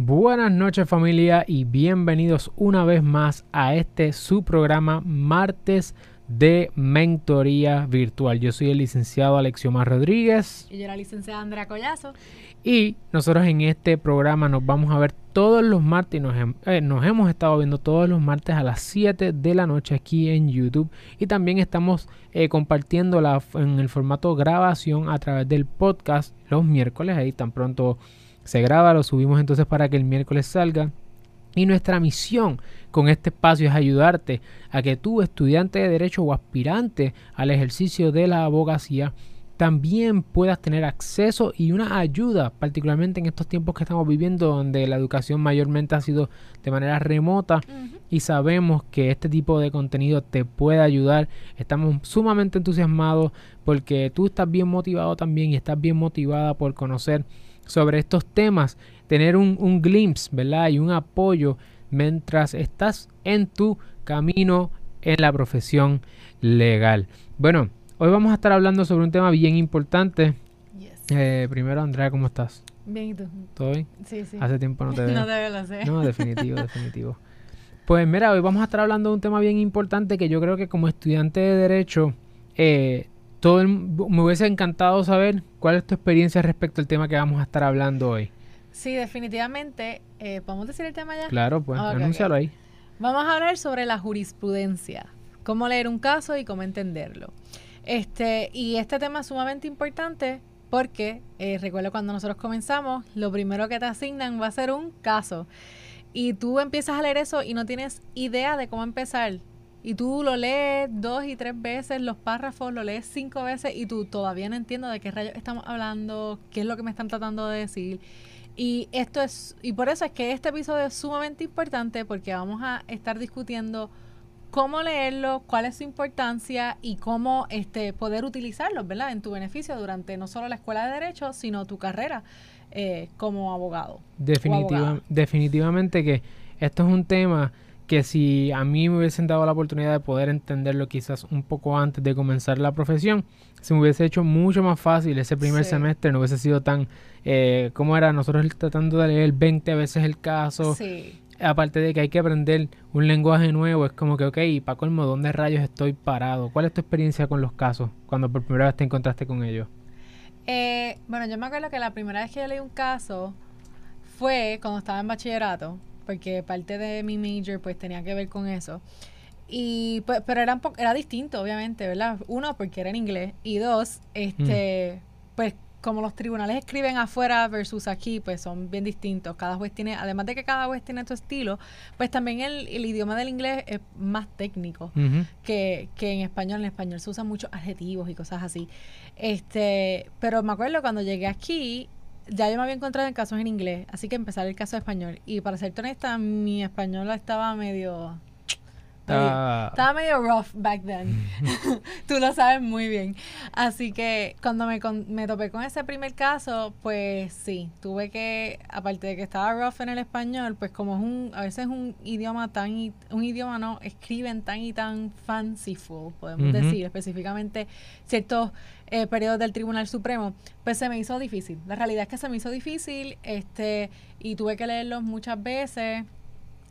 Buenas noches familia y bienvenidos una vez más a este su programa Martes de Mentoría Virtual. Yo soy el licenciado Alexiomar Rodríguez. Y yo la licenciada Andrea Collazo. Y nosotros en este programa nos vamos a ver todos los martes, nos, eh, nos hemos estado viendo todos los martes a las 7 de la noche aquí en YouTube. Y también estamos eh, compartiendo la, en el formato grabación a través del podcast los miércoles. Ahí tan pronto se graba, lo subimos entonces para que el miércoles salga. Y nuestra misión con este espacio es ayudarte a que tú, estudiante de derecho o aspirante al ejercicio de la abogacía, también puedas tener acceso y una ayuda, particularmente en estos tiempos que estamos viviendo, donde la educación mayormente ha sido de manera remota y sabemos que este tipo de contenido te puede ayudar. Estamos sumamente entusiasmados porque tú estás bien motivado también y estás bien motivada por conocer sobre estos temas, tener un, un glimpse, ¿verdad? Y un apoyo mientras estás en tu camino en la profesión legal. Bueno, hoy vamos a estar hablando sobre un tema bien importante. Eh, primero, Andrea, ¿cómo estás? Bien, ¿y tú? ¿Todo bien? Sí, sí. Hace tiempo no te veo. no te veo, lo sé. No, definitivo, definitivo. Pues mira, hoy vamos a estar hablando de un tema bien importante que yo creo que como estudiante de Derecho eh, todo me hubiese encantado saber cuál es tu experiencia respecto al tema que vamos a estar hablando hoy. Sí, definitivamente. Eh, ¿Podemos decir el tema ya? Claro, pues, anúncialo ahí. Vamos a hablar sobre la jurisprudencia, cómo leer un caso y cómo entenderlo. Este, y este tema es sumamente importante porque, eh, recuerdo cuando nosotros comenzamos, lo primero que te asignan va a ser un caso. Y tú empiezas a leer eso y no tienes idea de cómo empezar y tú lo lees dos y tres veces, los párrafos, lo lees cinco veces y tú todavía no entiendo de qué rayos estamos hablando, qué es lo que me están tratando de decir. Y esto es, y por eso es que este episodio es sumamente importante porque vamos a estar discutiendo cómo leerlo, cuál es su importancia y cómo este, poder utilizarlo, ¿verdad? En tu beneficio durante no solo la escuela de derecho, sino tu carrera eh, como abogado. definitivamente que esto es un tema que si a mí me hubiesen dado la oportunidad de poder entenderlo quizás un poco antes de comenzar la profesión, se me hubiese hecho mucho más fácil ese primer semestre, no hubiese sido tan, eh, como era nosotros tratando de leer 20 veces el caso. Aparte de que hay que aprender un lenguaje nuevo, es como que, ok, para colmo, ¿dónde rayos estoy parado? ¿Cuál es tu experiencia con los casos cuando por primera vez te encontraste con ellos? Eh, bueno, yo me acuerdo que la primera vez que yo leí un caso fue cuando estaba en bachillerato porque parte de mi major pues tenía que ver con eso. Y pues, pero era, era distinto, obviamente, ¿verdad? Uno, porque era en inglés. Y dos, este, mm. pues como los tribunales escriben afuera versus aquí, pues son bien distintos. Cada juez tiene, además de que cada juez tiene su estilo, pues también el, el idioma del inglés es más técnico que, que, en español. En español se usan muchos adjetivos y cosas así. Este, pero me acuerdo cuando llegué aquí, ya yo me había encontrado en casos en inglés, así que empezar el caso de español. Y para ser honesta, mi español estaba medio Ah. Estaba medio rough back then. Tú lo sabes muy bien. Así que cuando me, me topé con ese primer caso, pues sí, tuve que, aparte de que estaba rough en el español, pues como es un, a veces es un idioma tan, un idioma no, escriben tan y tan fanciful, podemos decir, específicamente ciertos eh, periodos del Tribunal Supremo, pues se me hizo difícil. La realidad es que se me hizo difícil, este, y tuve que leerlos muchas veces,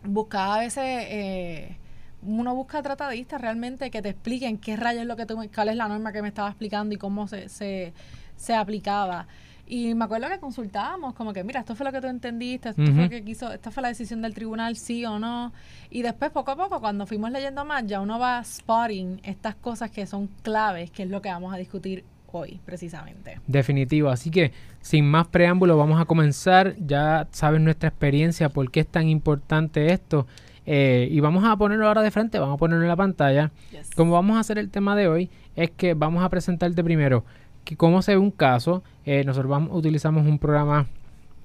buscaba a veces... Eh, uno busca tratadistas realmente que te expliquen qué rayos es lo que tú, cuál es la norma que me estaba explicando y cómo se, se, se aplicaba. Y me acuerdo que consultábamos, como que, mira, esto fue lo que tú entendiste, esto fue lo que quiso, esta fue la decisión del tribunal, sí o no. Y después, poco a poco, cuando fuimos leyendo más, ya uno va spotting estas cosas que son claves, que es lo que vamos a discutir hoy, precisamente. Definitivo. Así que, sin más preámbulo, vamos a comenzar. Ya sabes nuestra experiencia, por qué es tan importante esto. Eh, y vamos a ponerlo ahora de frente, vamos a ponerlo en la pantalla. Como vamos a hacer el tema de hoy, es que vamos a presentarte primero que cómo se ve un caso. Eh, nosotros vamos, utilizamos un programa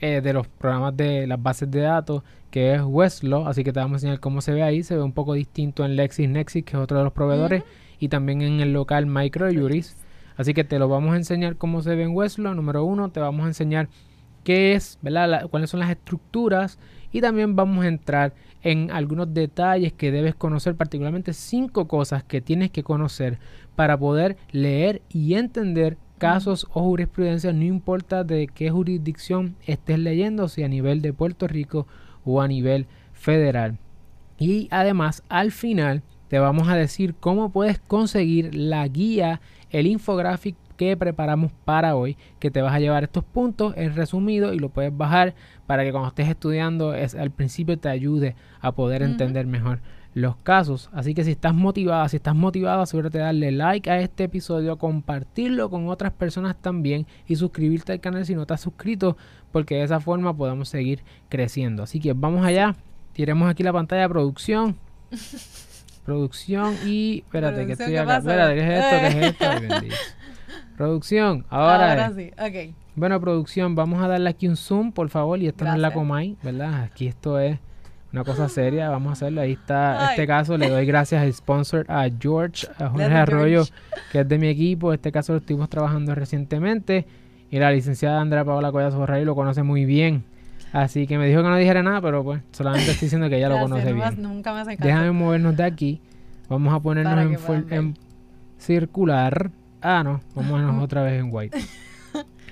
eh, de los programas de las bases de datos que es Westlaw, así que te vamos a enseñar cómo se ve ahí. Se ve un poco distinto en LexisNexis, que es otro de los proveedores, y también en el local MicroJuris. Así que te lo vamos a enseñar cómo se ve en Westlaw. Número uno, te vamos a enseñar qué es, ¿verdad? cuáles son las estructuras y también vamos a entrar en algunos detalles que debes conocer, particularmente cinco cosas que tienes que conocer para poder leer y entender casos o jurisprudencia, no importa de qué jurisdicción estés leyendo, si a nivel de Puerto Rico o a nivel federal. Y además, al final, te vamos a decir cómo puedes conseguir la guía, el infográfico que preparamos para hoy, que te vas a llevar estos puntos en resumido y lo puedes bajar para que cuando estés estudiando es, al principio te ayude a poder entender mejor los casos. Así que si estás motivada, si estás motivado, asegúrate de darle like a este episodio, compartirlo con otras personas también y suscribirte al canal si no estás suscrito, porque de esa forma podemos seguir creciendo. Así que vamos allá, tiremos aquí la pantalla de producción. producción y espérate que estoy acá. Espérate, ¿qué es esto? ¿Qué es esto? Producción, ahora, sí, ok. Bueno, producción, vamos a darle aquí un zoom, por favor, y esto no es la Comay, ¿verdad? Aquí esto es una cosa seria, vamos a hacerlo. Ahí está este caso. Le doy gracias al sponsor a George, a Jorge Arroyo, que es de mi equipo. Este caso lo estuvimos trabajando recientemente. Y la licenciada Andrea Paola Collazo Rey lo conoce muy bien. Así que me dijo que no dijera nada, pero pues solamente estoy diciendo que ella lo conoce bien. Nunca me Déjame movernos de aquí. Vamos a ponernos en, en circular. Ah, no. Ponernos otra vez en white.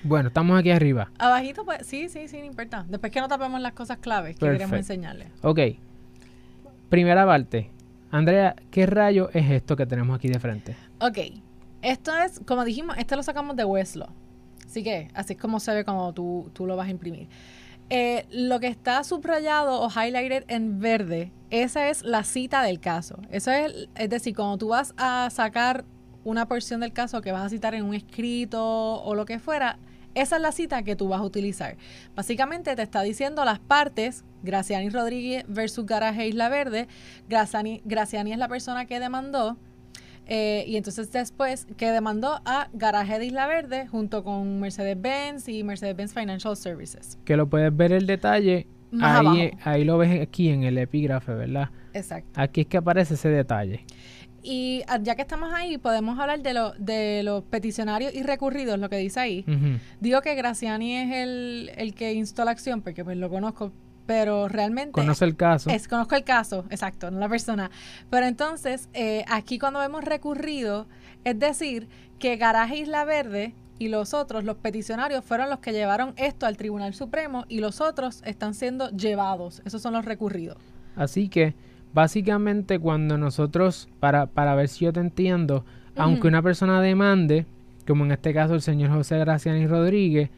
Bueno, estamos aquí arriba. Abajito, pues sí, sí, sí, no importa. Después que no tapemos las cosas claves que queremos enseñarles. Ok. Primera parte. Andrea, ¿qué rayo es esto que tenemos aquí de frente? Ok. Esto es, como dijimos, este lo sacamos de Westlaw. Así que, así es como se ve cuando tú, tú lo vas a imprimir. Eh, lo que está subrayado o highlighted en verde, esa es la cita del caso. Eso es, es decir, cuando tú vas a sacar una porción del caso que vas a citar en un escrito o lo que fuera, esa es la cita que tú vas a utilizar. Básicamente te está diciendo las partes, Graciani Rodríguez versus Garaje Isla Verde. Graciani, Graciani es la persona que demandó. Eh, y entonces después que demandó a Garaje de Isla Verde junto con Mercedes-Benz y Mercedes-Benz Financial Services. Que lo puedes ver el detalle. ahí, ahí lo ves aquí en el epígrafe, ¿verdad? Exacto. Aquí es que aparece ese detalle. Y ah, ya que estamos ahí, podemos hablar de, lo, de los peticionarios y recurridos, lo que dice ahí. Digo que Graciani es el, el que instó la acción, porque pues lo conozco, pero realmente... Conoce el caso. Es, conozco el caso, exacto, no la persona. Pero entonces, eh, aquí cuando vemos recurrido, es decir, que Garaje Isla Verde y los otros, los peticionarios, fueron los que llevaron esto al Tribunal Supremo y los otros están siendo llevados. Esos son los recurridos. Así que Básicamente cuando nosotros, para, para ver si yo te entiendo, aunque una persona demande, como en este caso el señor José Graciani Rodríguez,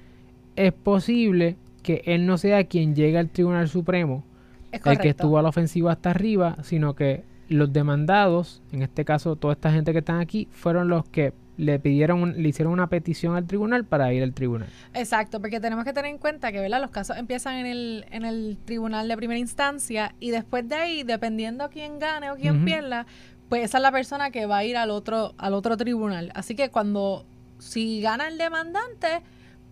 es posible que él no sea quien llegue al Tribunal Supremo, el que estuvo a la ofensiva hasta arriba, sino que los demandados, en este caso toda esta gente que están aquí, fueron los que le pidieron, le hicieron una petición al tribunal para ir al tribunal. Exacto, porque tenemos que tener en cuenta que ¿verdad? los casos empiezan en el, en el tribunal de primera instancia y después de ahí, dependiendo quién gane o quién pierda, pues esa es la persona que va a ir al otro, al otro tribunal. Así que cuando, si gana el demandante,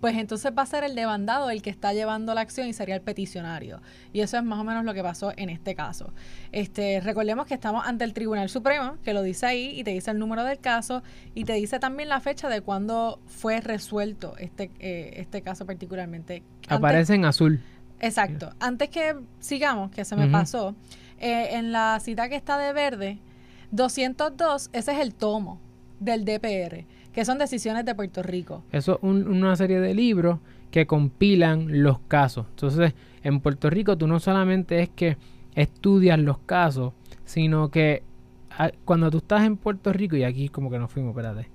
pues entonces va a ser el demandado el que está llevando la acción y sería el peticionario. Y eso es más o menos lo que pasó en este caso. Este, recordemos que estamos ante el Tribunal Supremo, que lo dice ahí y te dice el número del caso y te dice también la fecha de cuando fue resuelto este, eh, este caso particularmente. Aparece en azul. Exacto. Antes que sigamos, que se me pasó, eh, en la cita que está de verde, 202, ese es el tomo del DPR que son decisiones de Puerto Rico. Eso es una serie de libros que compilan los casos. Entonces, en Puerto Rico tú no solamente es que estudias los casos, sino que ah, cuando tú estás en Puerto Rico, y aquí como que nos fuimos, espérate.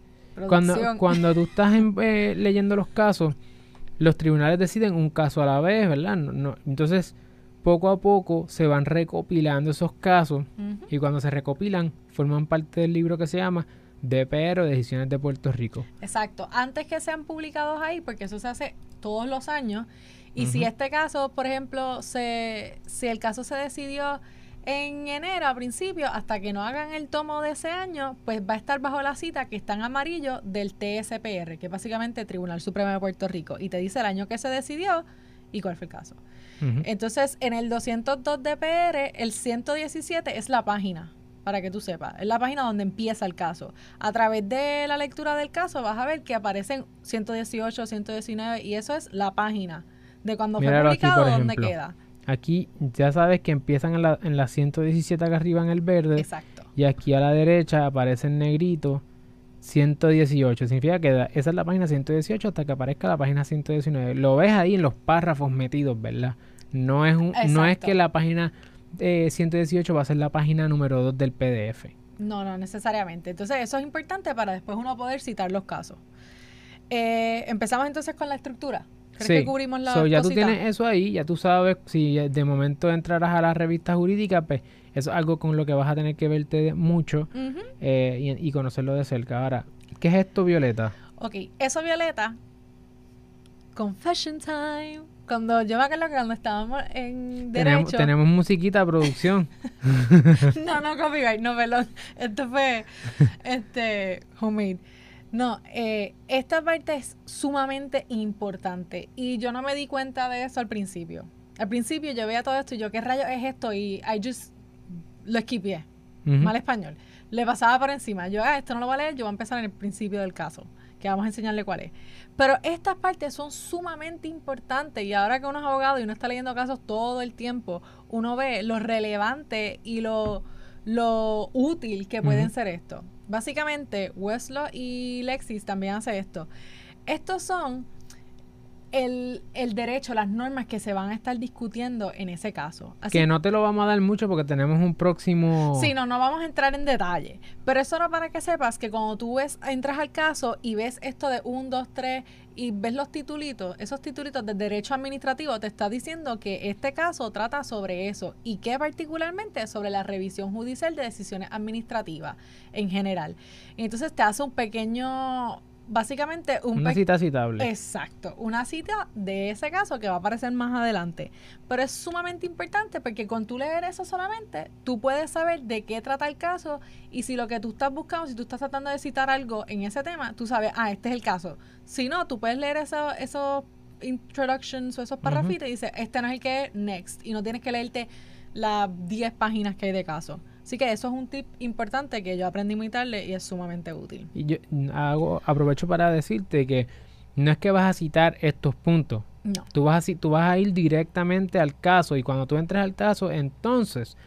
Cuando, cuando tú estás eh, leyendo los casos, los tribunales deciden un caso a la vez, ¿verdad? No, entonces, poco a poco se van recopilando esos casos y cuando se recopilan, forman parte del libro que se llama DPR o Decisiones de Puerto Rico. Exacto, antes que sean publicados ahí, porque eso se hace todos los años. Y si este caso, por ejemplo, se, si el caso se decidió en enero a principio, hasta que no hagan el tomo de ese año, pues va a estar bajo la cita que está en amarillo del TSPR, que es básicamente Tribunal Supremo de Puerto Rico, y te dice el año que se decidió y cuál fue el caso. Entonces, en el 202 DPR, el 117 es la página para que tú sepas. Es la página donde empieza el caso. A través de la lectura del caso vas a ver que aparecen 118, 119 y eso es la página de cuando fue publicado, dónde queda. Aquí ya sabes que empiezan en la, en la 117 acá arriba en el verde. Exacto. Y aquí a la derecha aparece en negrito 118. Significa que da- esa es la página 118 hasta que aparezca la página 119. Lo ves ahí en los párrafos metidos, ¿verdad? No es, un, no es que la página eh, 118 va a ser la página número 2 del PDF. No, no necesariamente. Entonces, eso es importante para después uno poder citar los casos. Eh, Empezamos entonces con la estructura. ¿Crees que cubrimos la So, ya tú tienes eso ahí, ya tú sabes, si de momento entrarás a la revista jurídica, pues eso es algo con lo que vas a tener que verte mucho eh, y, y conocerlo de cerca. Ahora, ¿qué es esto, Violeta? Ok, eso Violeta. Confession time. Cuando yo me acuerdo que cuando estábamos en derecho. tenemos musiquita, producción. No, no, copyright, no, perdón. Esto fue este homemade. No, eh, esta parte es sumamente importante y yo no me di cuenta de eso al principio. Al principio yo veía todo esto y yo, ¿qué rayos es esto? Y I just lo esquipié. Mal español. Le pasaba por encima. Yo, ah, esto no lo voy a leer, yo voy a empezar en el principio del caso, que vamos a enseñarle cuál es. Pero estas partes son sumamente importantes y ahora que uno es abogado y uno está leyendo casos todo el tiempo, uno ve lo relevante y lo, lo útil que pueden ser esto. Básicamente, Westlaw y Lexis también hace esto. Estos son el, el derecho, las normas que se van a estar discutiendo en ese caso. Así Que no te lo vamos a dar mucho porque tenemos un próximo... Sí, no, no vamos a entrar en detalle. Pero es solo para que sepas que cuando tú ves, entras al caso y ves esto de 1, 2, 3 y ves los titulitos, esos titulitos de derecho administrativo te está diciendo que este caso trata sobre eso y que particularmente sobre la revisión judicial de decisiones administrativas en general. Entonces te hace un pequeño, básicamente un Una cita citable. Exacto, una cita de ese caso que va a aparecer más adelante. Pero es sumamente importante porque con tú leer eso solamente, tú puedes saber de qué trata el caso y si lo que tú estás buscando, si tú estás tratando de citar algo en ese tema, tú sabes, ah, este es el caso. Si no, tú puedes leer eso- esos introductions o esos parrafitos y dices, este no es el que es, next. Y no tienes que leerte las 10 páginas que hay de caso. Así que eso es un tip importante que yo aprendí muy tarde y es sumamente útil. Y yo hago, aprovecho para decirte que no es que vas a citar estos puntos. No. Tú vas, a, tú vas a ir directamente al caso y cuando tú entres al caso, entonces,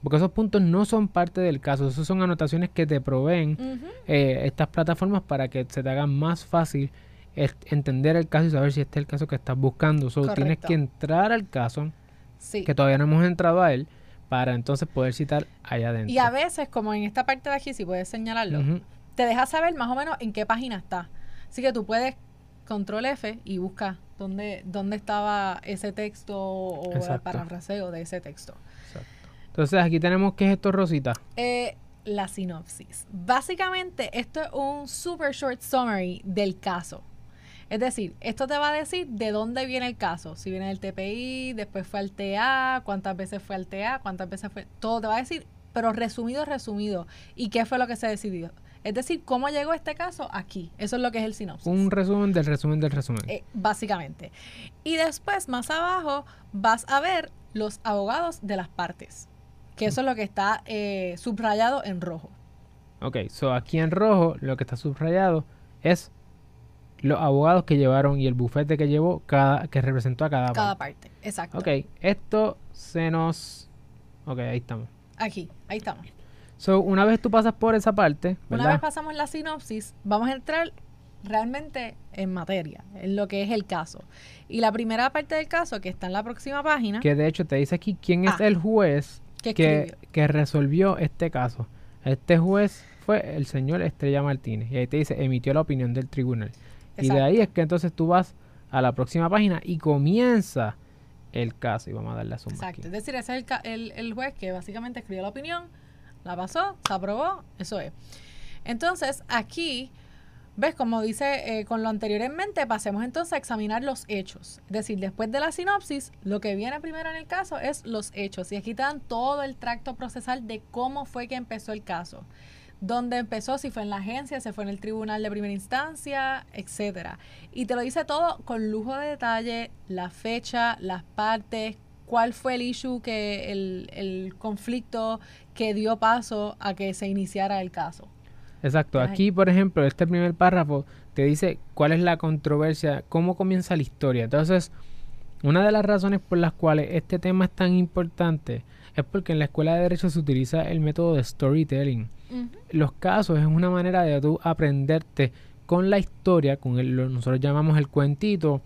porque esos puntos no son parte del caso, esos son anotaciones que te proveen eh, estas plataformas para que se te haga más fácil entender el caso y saber si este es el caso que estás buscando. So, tienes que entrar al caso, Sí. que todavía no hemos entrado a él, para entonces poder citar allá adentro. Y a veces, como en esta parte de aquí, si puedes señalarlo, te deja saber más o menos en qué página está. Así que tú puedes control F y busca dónde, dónde estaba ese texto o el parafraseo de ese texto. Exacto. Entonces aquí tenemos que es esto, Rosita. Eh, la sinopsis. Básicamente, esto es un super short summary del caso. Es decir, esto te va a decir de dónde viene el caso. Si viene del TPI, después fue al TA, cuántas veces fue al TA, cuántas veces fue. Todo te va a decir, pero resumido, resumido. ¿Y qué fue lo que se decidió? Es decir, cómo llegó este caso aquí. Eso es lo que es el sinopsis. Un resumen del resumen del resumen. Eh, básicamente. Y después, más abajo, vas a ver los abogados de las partes. Que eso es lo que está eh, subrayado en rojo. Ok, so aquí en rojo lo que está subrayado es los abogados que llevaron y el bufete que llevó cada que representó a cada, Cada parte. parte. Exacto. Ok, esto se nos Ok, ahí estamos. Aquí, ahí estamos. So, una vez tú pasas por esa parte, Una vez pasamos la sinopsis, vamos a entrar realmente en materia, en lo que es el caso. Y la primera parte del caso, que está en la próxima página, Que de hecho te dice aquí quién es Ah. el juez que que resolvió este caso. Este juez fue el señor Estrella Martínez. Y ahí te dice, emitió la opinión del tribunal. Y de ahí es que entonces tú vas a la próxima página y comienza el caso. Y vamos a darle a zoom Exacto. aquí. Es decir, ese es el, el, el juez que básicamente escribió la opinión, la pasó, se aprobó, eso es. Entonces, aquí, ves, como dice eh, con lo anterior en mente, pasemos entonces a examinar los hechos. Es decir, después de la sinopsis, lo que viene primero en el caso es los hechos. Y aquí te dan todo el tracto procesal de cómo fue que empezó el caso. Dónde empezó, si fue en la agencia, si fue en el tribunal de primera instancia, etcétera. Y te lo dice todo con lujo de detalle, la fecha, las partes, cuál fue el issue que el, el conflicto que dio paso a que se iniciara el caso. Exacto. Aquí, por ejemplo, este primer párrafo te dice cuál es la controversia, cómo comienza la historia. Entonces, Una de las razones por las cuales este tema es tan importante es porque en la escuela de derecho se utiliza el método de storytelling. Los casos es una manera de tú aprenderte con la historia, con el, lo que nosotros llamamos el cuentito,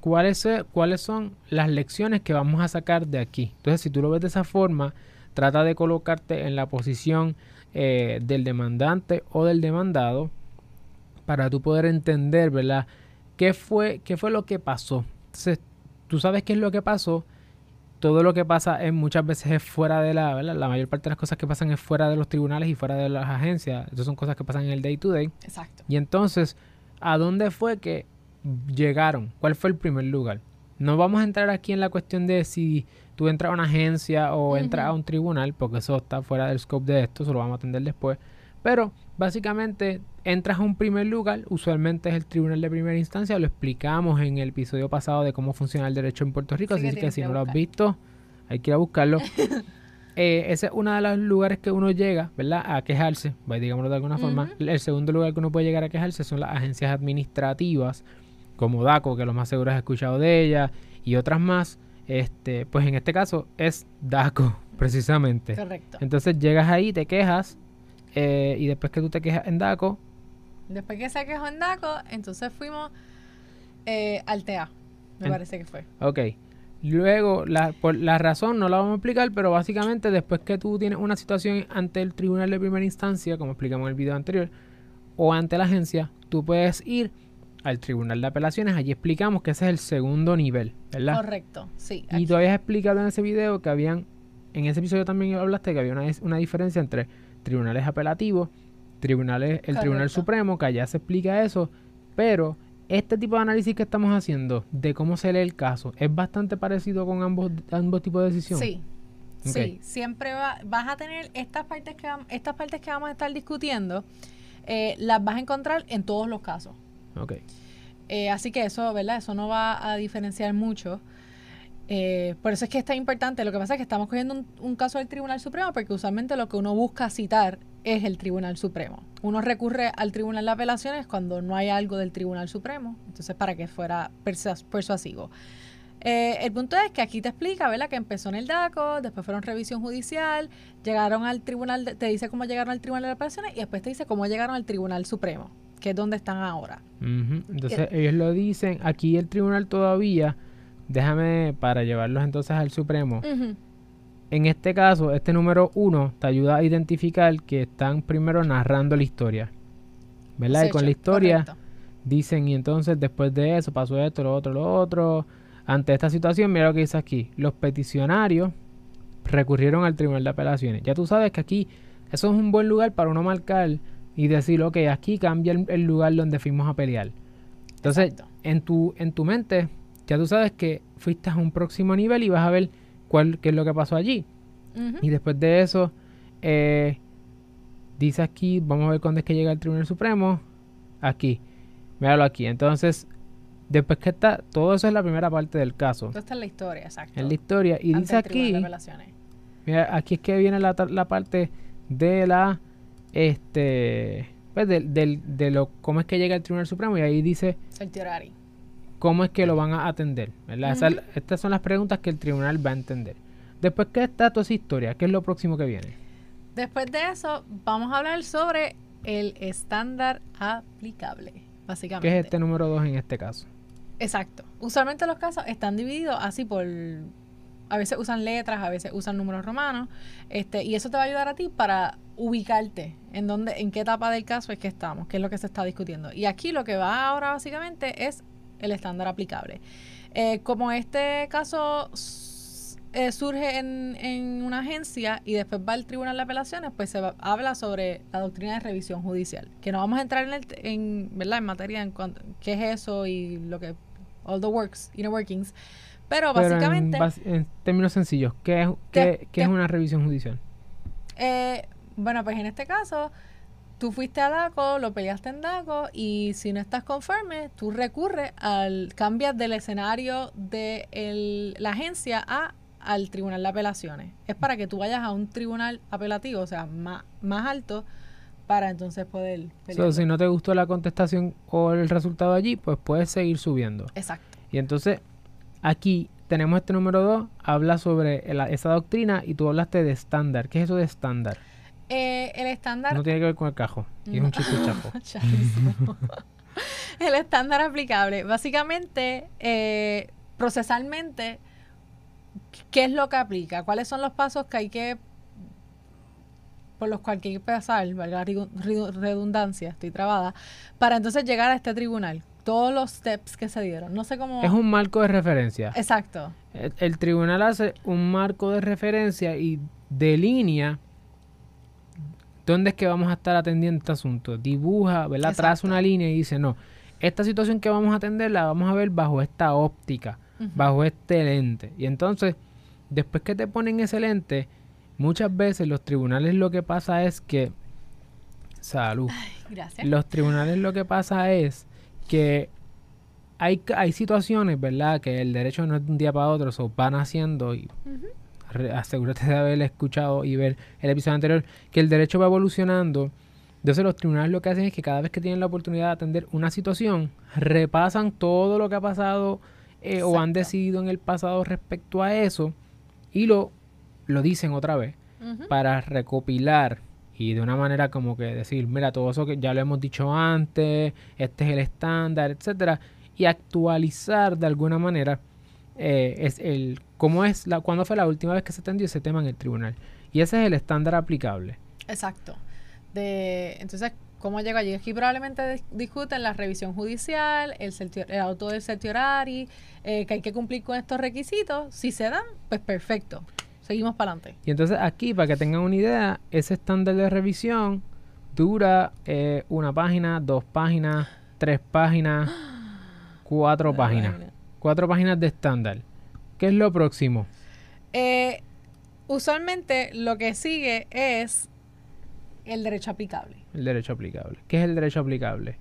cuáles, cuáles son las lecciones que vamos a sacar de aquí. Entonces, si tú lo ves de esa forma, trata de colocarte en la posición eh, del demandante o del demandado para tú poder entender, ¿verdad? ¿Qué fue, qué fue lo que pasó? Entonces, tú sabes qué es lo que pasó. Todo lo que pasa es muchas veces es fuera de la, ¿verdad? La mayor parte de las cosas que pasan es fuera de los tribunales y fuera de las agencias. Estas son cosas que pasan en el day to day. Exacto. Y entonces, ¿a dónde fue que llegaron? ¿Cuál fue el primer lugar? No vamos a entrar aquí en la cuestión de si tú entras a una agencia o entras a un tribunal, porque eso está fuera del scope de esto, eso lo vamos a atender después. Pero básicamente entras a un primer lugar, usualmente es el tribunal de primera instancia, lo explicamos en el episodio pasado de cómo funciona el derecho en Puerto Rico, así que, si no lo has visto, hay que ir a buscarlo. Eh, ese es uno de los lugares que uno llega, ¿verdad? A quejarse, digámoslo de alguna forma. El segundo lugar que uno puede llegar a quejarse son las agencias administrativas, como DACO, que lo más seguro has escuchado de ella, y otras más. Este, pues en este caso es DACO, precisamente. Correcto. Entonces llegas ahí, te quejas, eh, y después que tú te quejas en DACO. Después que se quejó en DACO, entonces fuimos eh, al TEA, me parece que fue. Ok. Luego, la, por la razón no la vamos a explicar, pero básicamente después que tú tienes una situación ante el tribunal de primera instancia, como explicamos en el video anterior, o ante la agencia, tú puedes ir al Tribunal de Apelaciones. Allí explicamos que ese es el segundo nivel, ¿verdad? Correcto, sí. Y tú habías explicado en ese video que habían, en ese episodio también hablaste que había una, una diferencia entre tribunales apelativos, tribunales, el Tribunal Supremo, que allá se explica eso, pero este tipo de análisis que estamos haciendo de cómo se lee el caso es bastante parecido con ambos, ambos tipos de decisión. Sí. Sí, siempre vas a tener estas partes que estas partes que vamos a estar discutiendo, eh, las vas a encontrar en todos los casos. Ok. Eh, así que eso, ¿verdad? Eso no va a diferenciar mucho. Eh, por eso es que está importante. Lo que pasa es que estamos cogiendo un, caso del Tribunal Supremo porque usualmente lo que uno busca citar es el Tribunal Supremo. Uno recurre al Tribunal de Apelaciones cuando no hay algo del Tribunal Supremo, entonces para que fuera persuasivo. Eh, el punto es que aquí te explica, ¿verdad? Que empezó en el DACO, después fueron revisión judicial, llegaron al tribunal, te dice cómo llegaron al tribunal de apelaciones y después te dice cómo llegaron al tribunal supremo que es donde están ahora. Entonces ellos lo dicen, aquí el tribunal todavía, déjame para llevarlos entonces al Supremo. En este caso, este número uno te ayuda a identificar que están primero narrando la historia. ¿Verdad? y con la historia dicen, y entonces después de eso pasó esto, lo otro, lo otro. Ante esta situación, mira lo que dice aquí. Los peticionarios recurrieron al Tribunal de Apelaciones. Ya tú sabes que aquí eso es un buen lugar para uno marcar y decir, ok, aquí cambia el, lugar donde fuimos a pelear. Entonces, en tu, en tu mente, ya tú sabes que fuiste a un próximo nivel y vas a ver cuál, qué es lo que pasó allí. Y después de eso, eh, dice aquí, vamos a ver cuándo es que llega el Tribunal Supremo. Aquí, míralo aquí. Entonces, después que está, todo eso es la primera parte del caso. Esto está en la historia, exacto. En la historia. Y dice aquí, mira, aquí es que viene la, la parte de la este pues de, de, lo cómo es que llega el Tribunal Supremo y ahí dice cómo es que lo van a atender estas son las preguntas que el tribunal va a entender. Después que está toda esa historia ¿qué es lo próximo que viene? después de eso vamos a hablar sobre el estándar aplicable básicamente. ¿qué es este número 2 en este caso? exacto. Usualmente los casos están divididos así por a veces usan letras, a veces usan números romanos, este, y eso te va a ayudar a ti para ubicarte en dónde, en qué etapa del caso es que estamos, qué es lo que se está discutiendo. Y aquí lo que va ahora básicamente es el estándar aplicable. Eh, como este caso eh, surge en, en, una agencia y después va al tribunal de apelaciones, pues se habla sobre la doctrina de revisión judicial, que no vamos a entrar en, el, en, ¿verdad? en materia en cuanto, qué es eso y lo que, all the works, inner workings, pero, básicamente... En, términos sencillos, ¿qué es, qué, es una revisión judicial? Eh, bueno, pues en este caso, tú fuiste a DACO, lo peleaste en DACO y si no estás conforme, tú recurres al... cambias del escenario de la agencia a al tribunal de apelaciones. Es para que tú vayas a un tribunal apelativo, o sea, más, más alto, para entonces poder pelear. si no te gustó la contestación o el resultado allí, pues puedes seguir subiendo. Exacto. Y entonces Aquí tenemos este número 2, habla sobre esa doctrina y tú hablaste de estándar. ¿Qué es eso de estándar? Eh, el estándar... No tiene que ver con el cajo, es un chiste chapo. el estándar aplicable. Básicamente, eh, procesalmente, ¿qué es lo que aplica? ¿Cuáles son los pasos que hay que por los cuales hay que pasar, valga la redundancia, estoy trabada, para entonces llegar a este tribunal? Todos los steps que se dieron. No sé cómo... Es un marco de referencia. Exacto. El, tribunal hace un marco de referencia y delinea dónde es que vamos a estar atendiendo este asunto. Dibuja, ¿verdad? Traza una línea y dice, no, esta situación que vamos a atender la vamos a ver bajo esta óptica, bajo este lente. Y entonces, después que te ponen ese lente, muchas veces los tribunales lo que pasa es que... Salud. gracias. Los tribunales lo que pasa es que hay, hay situaciones, ¿verdad? Que el derecho no es de un día para otro, se van haciendo y asegúrate de haber escuchado y ver el episodio anterior, que el derecho va evolucionando. Entonces los tribunales lo que hacen es que cada vez que tienen la oportunidad de atender una situación, repasan todo lo que ha pasado eh, o han decidido en el pasado respecto a eso y lo, lo dicen otra vez para recopilar y de una manera como que decir, mira, todo eso que ya lo hemos dicho antes, este es el estándar, etcétera, y actualizar de alguna manera eh, es el cómo es la cuándo fue la última vez que se atendió ese tema en el tribunal y ese es el estándar aplicable. Exacto. De entonces cómo llega allí. Aquí probablemente discuten la revisión judicial, el, el auto del certiorari, eh, que hay que cumplir con estos requisitos. Si se dan, pues perfecto. Seguimos para adelante. Y entonces aquí, para que tengan una idea, ese estándar de revisión dura eh, una página, dos páginas, tres páginas, cuatro páginas. Cuatro páginas de estándar. ¿Qué es lo próximo? Eh, usualmente lo que sigue es el derecho aplicable. El derecho aplicable. ¿Qué es el derecho aplicable?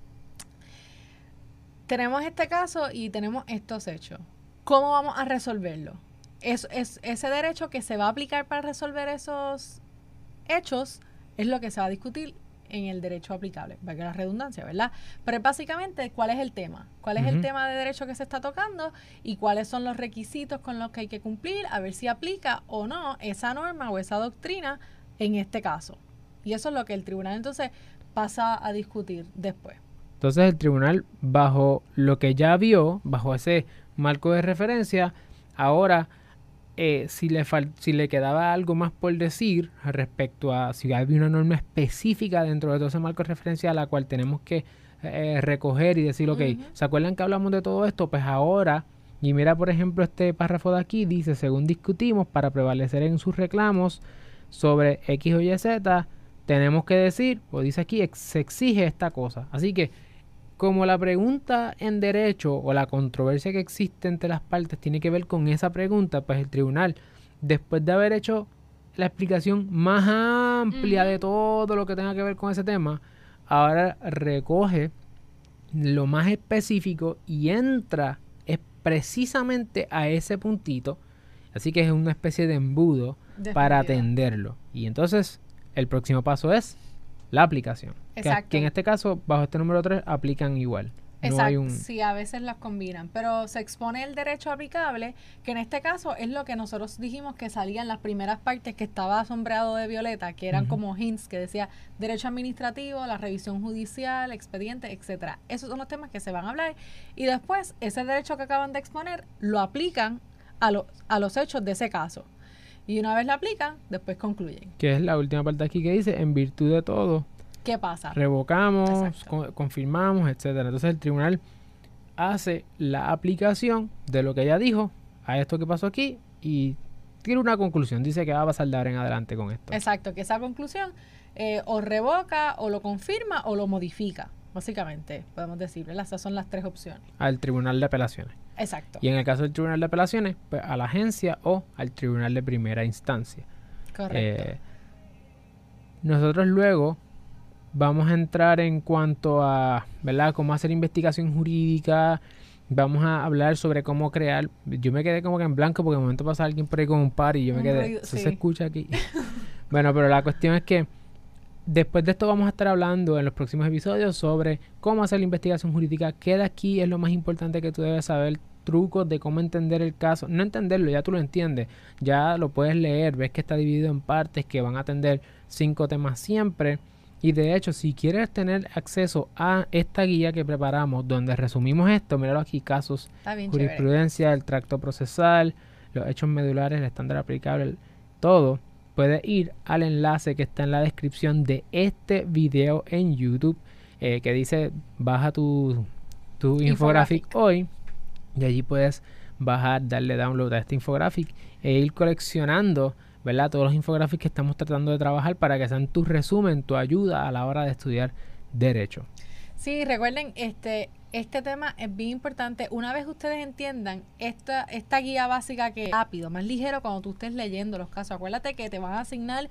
Tenemos este caso y tenemos estos hechos. ¿Cómo vamos a resolverlo? es, es, ese derecho que se va a aplicar para resolver esos hechos es lo que se va a discutir en el derecho aplicable, que la redundancia, ¿verdad? Pero básicamente cuál es el tema, cuál es el tema de derecho que se está tocando y cuáles son los requisitos con los que hay que cumplir, a ver si aplica o no esa norma o esa doctrina en este caso. Y eso es lo que el tribunal entonces pasa a discutir después. Entonces el tribunal, bajo lo que ya vio, bajo ese marco de referencia, ahora eh, si, le si le quedaba algo más por decir respecto a si había una norma específica dentro de todo ese marco de referencia a la cual tenemos que eh, recoger y decir, ok, ¿se acuerdan que hablamos de todo esto? Pues ahora, y mira por ejemplo este párrafo de aquí, dice, según discutimos, para prevalecer en sus reclamos sobre X o Y Z, tenemos que decir, o dice aquí, se exige esta cosa. Así que como la pregunta en derecho o la controversia que existe entre las partes tiene que ver con esa pregunta, pues el tribunal, después de haber hecho la explicación más amplia de todo lo que tenga que ver con ese tema, ahora recoge lo más específico y entra precisamente a ese puntito. Así que es una especie de embudo para atenderlo. Y entonces el próximo paso es la aplicación. Exacto. Que, en este caso, bajo este número 3, aplican igual. Exacto, sí, a veces las combinan, pero se expone el derecho aplicable, que en este caso es lo que nosotros dijimos que salía en las primeras partes que estaba sombreado de violeta, que eran como hints que decía derecho administrativo, la revisión judicial, expediente, etcétera. Esos son los temas que se van a hablar y después ese derecho que acaban de exponer lo aplican a, a los hechos de ese caso. Y una vez la aplican, después concluyen. Que es la última parte aquí que dice, en virtud de todo. ¿Qué pasa? Revocamos, confirmamos, etcétera. Entonces el tribunal hace la aplicación de lo que ella dijo a esto que pasó aquí y tiene una conclusión. Dice que va a pasar de ahora en adelante con esto. Exacto, que esa conclusión eh, o revoca, o lo confirma, o lo modifica. Básicamente, podemos decir, Esas son las tres opciones. Al tribunal de apelaciones. Exacto. Y en el caso del tribunal de apelaciones, pues a la agencia o al tribunal de primera instancia. Correcto. Eh, nosotros luego vamos a entrar en cuanto a, ¿verdad? Cómo hacer investigación jurídica. Vamos a hablar sobre cómo crear. Yo me quedé como que en blanco porque de momento pasa alguien por ahí con un par y yo me quedé. Eso se escucha aquí. bueno, pero la cuestión es que Después de esto vamos a estar hablando en los próximos episodios sobre cómo hacer la investigación jurídica, qué de aquí es lo más importante que tú debes saber trucos de cómo entender el caso. No entenderlo, ya tú lo entiendes, ya lo puedes leer, ves que está dividido en partes que van a atender cinco temas siempre. Y de hecho, si quieres tener acceso a esta guía que preparamos, donde resumimos esto, míralo aquí, casos, jurisprudencia, el tracto procesal, los hechos medulares, el estándar aplicable, todo, puedes ir al enlace que está en la descripción de este video en YouTube, eh, que dice baja tu, tu infographic hoy, y allí puedes bajar, darle download a este infographic e ir coleccionando ¿verdad? Todos los infografías que estamos tratando de trabajar para que sean tu resumen, tu ayuda a la hora de estudiar derecho. Sí, recuerden, este, este tema es bien importante. Una vez ustedes entiendan esta, esta guía básica que es rápido, más ligero cuando tú estés leyendo los casos. Acuérdate que te van a asignar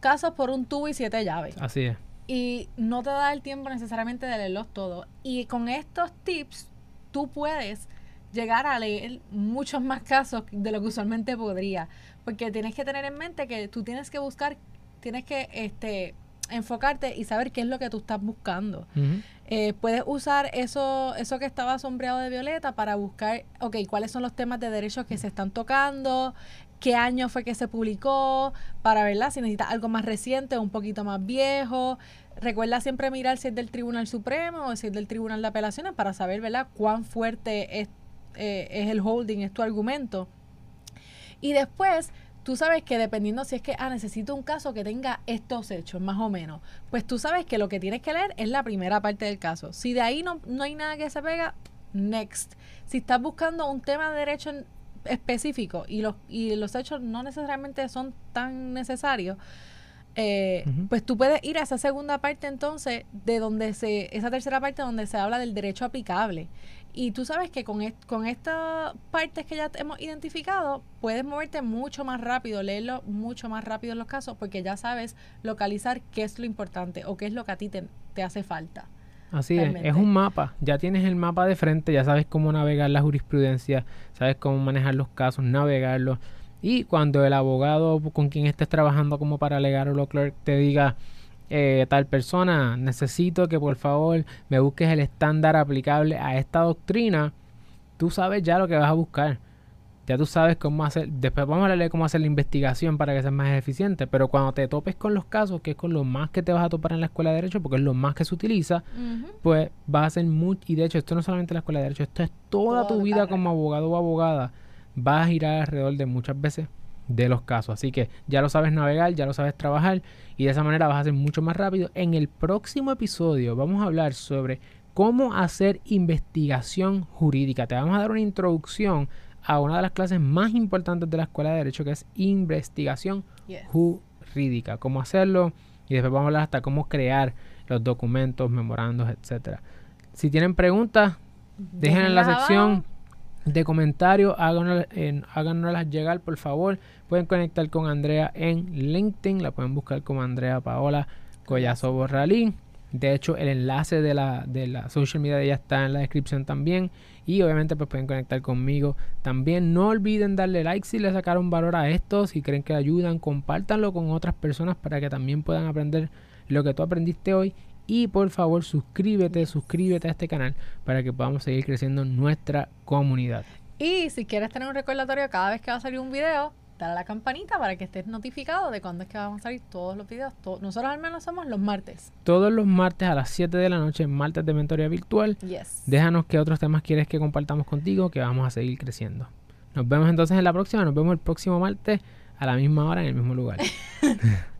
casos por un tubo y siete llaves. Así es. Y no te da el tiempo necesariamente de leerlos todos. Y con estos tips, tú puedes llegar a leer muchos más casos de lo que usualmente podría. Porque tienes que tener en mente que tú tienes que buscar, tienes que este, enfocarte y saber qué es lo que tú estás buscando. Eh, puedes usar eso, eso que estaba sombreado de violeta para buscar, ok, cuáles son los temas de derechos que se están tocando, qué año fue que se publicó, para verla si necesitas algo más reciente o un poquito más viejo. Recuerda siempre mirar si es del Tribunal Supremo o si es del Tribunal de Apelaciones para saber, ¿verdad?, cuán fuerte es, eh, es el holding, es tu argumento. Y después, tú sabes que dependiendo si es que, ah, necesito un caso que tenga estos hechos, más o menos, pues tú sabes que lo que tienes que leer es la primera parte del caso. Si de ahí no, no hay nada que se pega, next. Si estás buscando un tema de derecho específico y los, y los hechos no necesariamente son tan necesarios, eh, pues tú puedes ir a esa segunda parte entonces de donde se, esa tercera parte donde se habla del derecho aplicable. Y tú sabes que con, con estas partes que ya hemos identificado, puedes moverte mucho más rápido, leerlo mucho más rápido en los casos, porque ya sabes localizar qué es lo importante o qué es lo que a ti te, te hace falta. Así es, es un mapa, ya tienes el mapa de frente, ya sabes cómo navegar la jurisprudencia, sabes cómo manejar los casos, navegarlos. Y cuando el abogado con quien estés trabajando como para alegar o lo clerk te diga, eh, tal persona, necesito que por favor me busques el estándar aplicable a esta doctrina, tú sabes ya lo que vas a buscar. Ya tú sabes cómo hacer, después vamos a leer cómo hacer la investigación para que sea más eficiente, pero cuando te topes con los casos, que es con lo más que te vas a topar en la escuela de derecho, porque es lo más que se utiliza, pues vas a hacer mucho, y de hecho esto no es solamente la escuela de derecho, esto es toda tu vida como abogado o abogada, vas a girar alrededor de muchas veces de los casos. Así que ya lo sabes navegar, ya lo sabes trabajar y de esa manera vas a ser mucho más rápido. En el próximo episodio vamos a hablar sobre cómo hacer investigación jurídica. Te vamos a dar una introducción a una de las clases más importantes de la Escuela de Derecho que es investigación jurídica. Cómo hacerlo y después vamos a hablar hasta cómo crear los documentos, memorandos, etcétera. Si tienen preguntas, dejen en la sección de comentarios, háganoslas, llegar por favor. Pueden conectar con Andrea en LinkedIn, la pueden buscar como Andrea Paola Collazo Borralín. De hecho, el enlace de la, de la social media de ella está en la descripción también. Y obviamente pues pueden conectar conmigo también. No olviden darle like si le sacaron valor a esto. Si creen que ayudan, compártanlo con otras personas para que también puedan aprender lo que tú aprendiste hoy. Y por favor suscríbete, suscríbete a este canal para que podamos seguir creciendo nuestra comunidad. Y si quieres tener un recordatorio cada vez que va a salir un video, dale a la campanita para que estés notificado de cuándo es que vamos a salir todos los videos. nosotros al menos somos los martes. Todos los martes a las 7 de la noche, martes de mentoría virtual. Yes. Déjanos qué otros temas quieres que compartamos contigo, que vamos a seguir creciendo. Nos vemos entonces en la próxima, nos vemos el próximo martes a la misma hora en el mismo lugar.